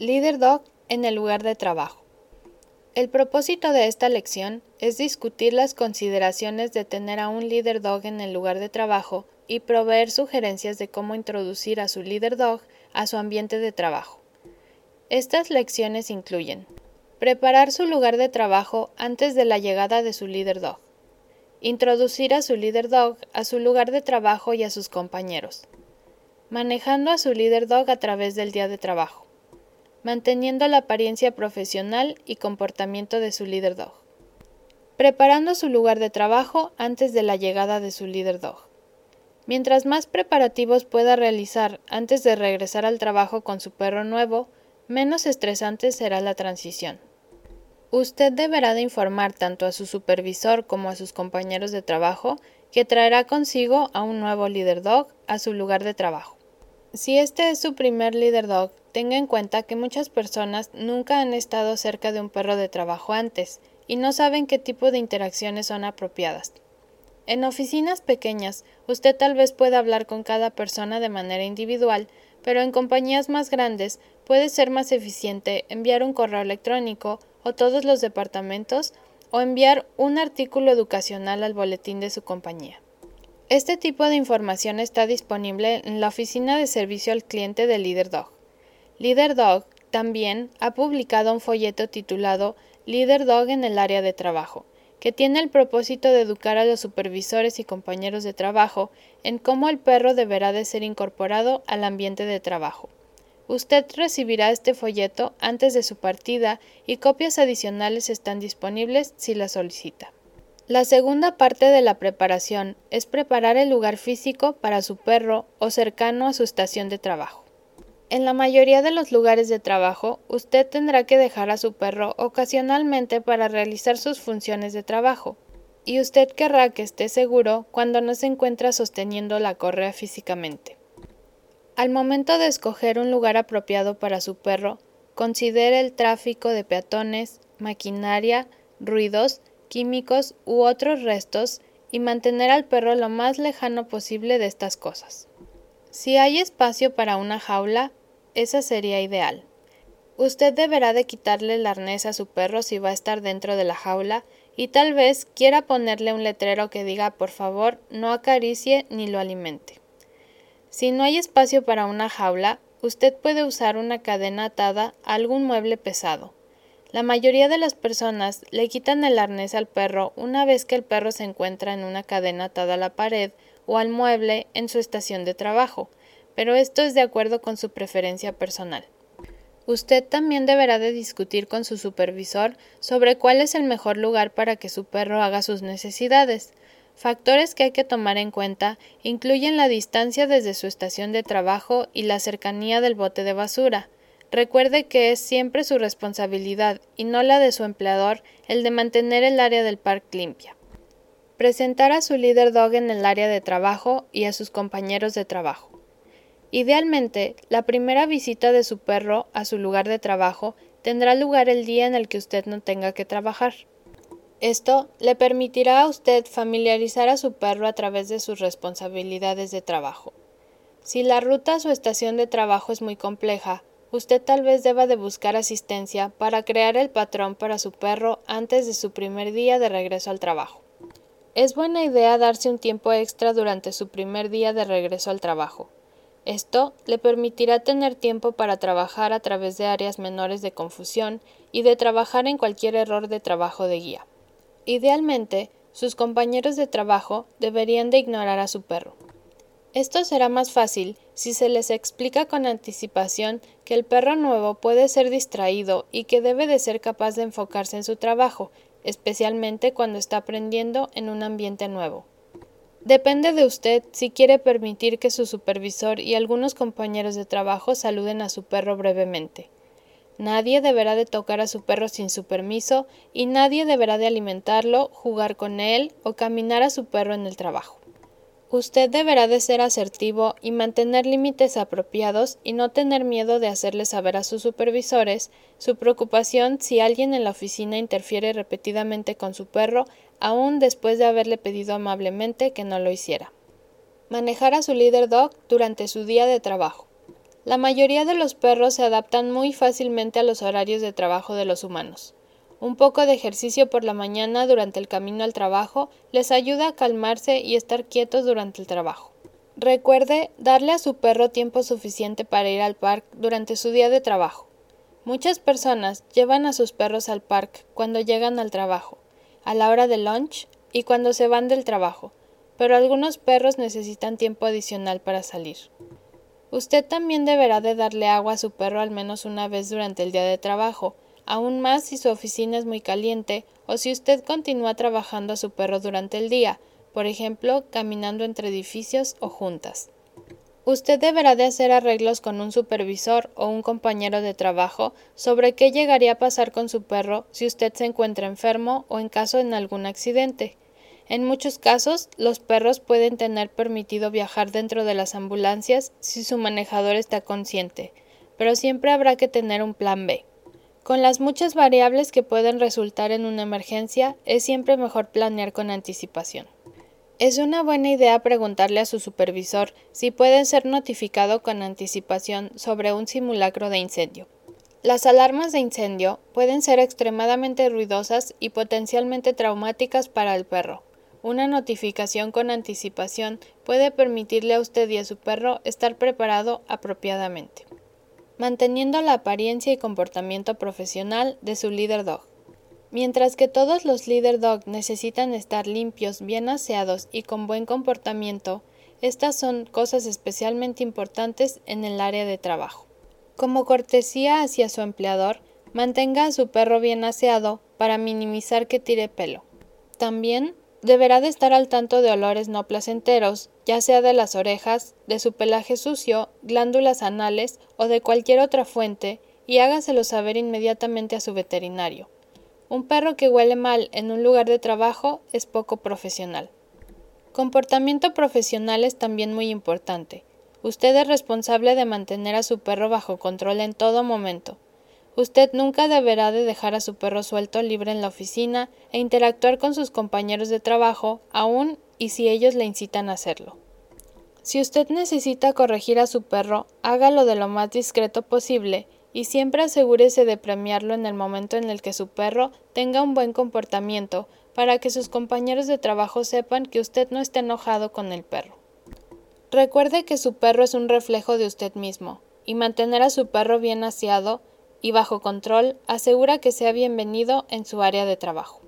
Leader Dog en el lugar de trabajo. El propósito de esta lección es discutir las consideraciones de tener a un Leader Dog en el lugar de trabajo y proveer sugerencias de cómo introducir a su Leader Dog a su ambiente de trabajo. Estas lecciones incluyen preparar su lugar de trabajo antes de la llegada de su Leader Dog, introducir a su Leader Dog a su lugar de trabajo y a sus compañeros, manejando a su Leader Dog a través del día de trabajo, manteniendo la apariencia profesional y comportamiento de su líder dog. Preparando su lugar de trabajo antes de la llegada de su líder dog. Mientras más preparativos pueda realizar antes de regresar al trabajo con su perro nuevo, menos estresante será la transición. Usted deberá de informar tanto a su supervisor como a sus compañeros de trabajo que traerá consigo a un nuevo líder dog a su lugar de trabajo. Si este es su primer líder dog, tenga en cuenta que muchas personas nunca han estado cerca de un perro de trabajo antes y no saben qué tipo de interacciones son apropiadas. En oficinas pequeñas, usted tal vez pueda hablar con cada persona de manera individual, pero en compañías más grandes puede ser más eficiente enviar un correo electrónico o todos los departamentos o enviar un artículo educacional al boletín de su compañía. Este tipo de información está disponible en la oficina de servicio al cliente de LeaderDog. LeaderDog también ha publicado un folleto titulado LeaderDog en el área de trabajo, que tiene el propósito de educar a los supervisores y compañeros de trabajo en cómo el perro deberá de ser incorporado al ambiente de trabajo. Usted recibirá este folleto antes de su partida y copias adicionales están disponibles si la solicita. La segunda parte de la preparación es preparar el lugar físico para su perro o cercano a su estación de trabajo. En la mayoría de los lugares de trabajo, usted tendrá que dejar a su perro ocasionalmente para realizar sus funciones de trabajo, y usted querrá que esté seguro cuando no se encuentra sosteniendo la correa físicamente. Al momento de escoger un lugar apropiado para su perro, considere el tráfico de peatones, maquinaria, ruidos químicos u otros restos y mantener al perro lo más lejano posible de estas cosas. Si hay espacio para una jaula, esa sería ideal. Usted deberá de quitarle el arnés a su perro si va a estar dentro de la jaula y tal vez quiera ponerle un letrero que diga por favor no acaricie ni lo alimente. Si no hay espacio para una jaula, usted puede usar una cadena atada a algún mueble pesado. La mayoría de las personas le quitan el arnés al perro una vez que el perro se encuentra en una cadena atada a la pared o al mueble en su estación de trabajo, pero esto es de acuerdo con su preferencia personal. Usted también deberá de discutir con su supervisor sobre cuál es el mejor lugar para que su perro haga sus necesidades. Factores que hay que tomar en cuenta incluyen la distancia desde su estación de trabajo y la cercanía del bote de basura, Recuerde que es siempre su responsabilidad y no la de su empleador el de mantener el área del parque limpia. Presentar a su líder dog en el área de trabajo y a sus compañeros de trabajo. Idealmente, la primera visita de su perro a su lugar de trabajo tendrá lugar el día en el que usted no tenga que trabajar. Esto le permitirá a usted familiarizar a su perro a través de sus responsabilidades de trabajo. Si la ruta a su estación de trabajo es muy compleja, usted tal vez deba de buscar asistencia para crear el patrón para su perro antes de su primer día de regreso al trabajo. Es buena idea darse un tiempo extra durante su primer día de regreso al trabajo. Esto le permitirá tener tiempo para trabajar a través de áreas menores de confusión y de trabajar en cualquier error de trabajo de guía. Idealmente, sus compañeros de trabajo deberían de ignorar a su perro. Esto será más fácil si se les explica con anticipación que el perro nuevo puede ser distraído y que debe de ser capaz de enfocarse en su trabajo, especialmente cuando está aprendiendo en un ambiente nuevo. Depende de usted si quiere permitir que su supervisor y algunos compañeros de trabajo saluden a su perro brevemente. Nadie deberá de tocar a su perro sin su permiso y nadie deberá de alimentarlo, jugar con él o caminar a su perro en el trabajo. Usted deberá de ser asertivo y mantener límites apropiados y no tener miedo de hacerle saber a sus supervisores su preocupación si alguien en la oficina interfiere repetidamente con su perro, aun después de haberle pedido amablemente que no lo hiciera. Manejar a su líder dog durante su día de trabajo. La mayoría de los perros se adaptan muy fácilmente a los horarios de trabajo de los humanos. Un poco de ejercicio por la mañana durante el camino al trabajo les ayuda a calmarse y estar quietos durante el trabajo. Recuerde darle a su perro tiempo suficiente para ir al parque durante su día de trabajo. Muchas personas llevan a sus perros al parque cuando llegan al trabajo, a la hora de lunch y cuando se van del trabajo, pero algunos perros necesitan tiempo adicional para salir. Usted también deberá de darle agua a su perro al menos una vez durante el día de trabajo, aún más si su oficina es muy caliente o si usted continúa trabajando a su perro durante el día, por ejemplo, caminando entre edificios o juntas. Usted deberá de hacer arreglos con un supervisor o un compañero de trabajo sobre qué llegaría a pasar con su perro si usted se encuentra enfermo o en caso de algún accidente. En muchos casos, los perros pueden tener permitido viajar dentro de las ambulancias si su manejador está consciente, pero siempre habrá que tener un plan B. Con las muchas variables que pueden resultar en una emergencia, es siempre mejor planear con anticipación. Es una buena idea preguntarle a su supervisor si puede ser notificado con anticipación sobre un simulacro de incendio. Las alarmas de incendio pueden ser extremadamente ruidosas y potencialmente traumáticas para el perro. Una notificación con anticipación puede permitirle a usted y a su perro estar preparado apropiadamente manteniendo la apariencia y comportamiento profesional de su líder dog. Mientras que todos los líder dog necesitan estar limpios, bien aseados y con buen comportamiento, estas son cosas especialmente importantes en el área de trabajo. Como cortesía hacia su empleador, mantenga a su perro bien aseado para minimizar que tire pelo. También deberá de estar al tanto de olores no placenteros, ya sea de las orejas, de su pelaje sucio, glándulas anales o de cualquier otra fuente, y hágaselo saber inmediatamente a su veterinario. Un perro que huele mal en un lugar de trabajo es poco profesional. Comportamiento profesional es también muy importante. Usted es responsable de mantener a su perro bajo control en todo momento. Usted nunca deberá de dejar a su perro suelto libre en la oficina e interactuar con sus compañeros de trabajo, aun y si ellos le incitan a hacerlo. Si usted necesita corregir a su perro, hágalo de lo más discreto posible y siempre asegúrese de premiarlo en el momento en el que su perro tenga un buen comportamiento para que sus compañeros de trabajo sepan que usted no está enojado con el perro. Recuerde que su perro es un reflejo de usted mismo, y mantener a su perro bien aseado y bajo control asegura que sea bienvenido en su área de trabajo.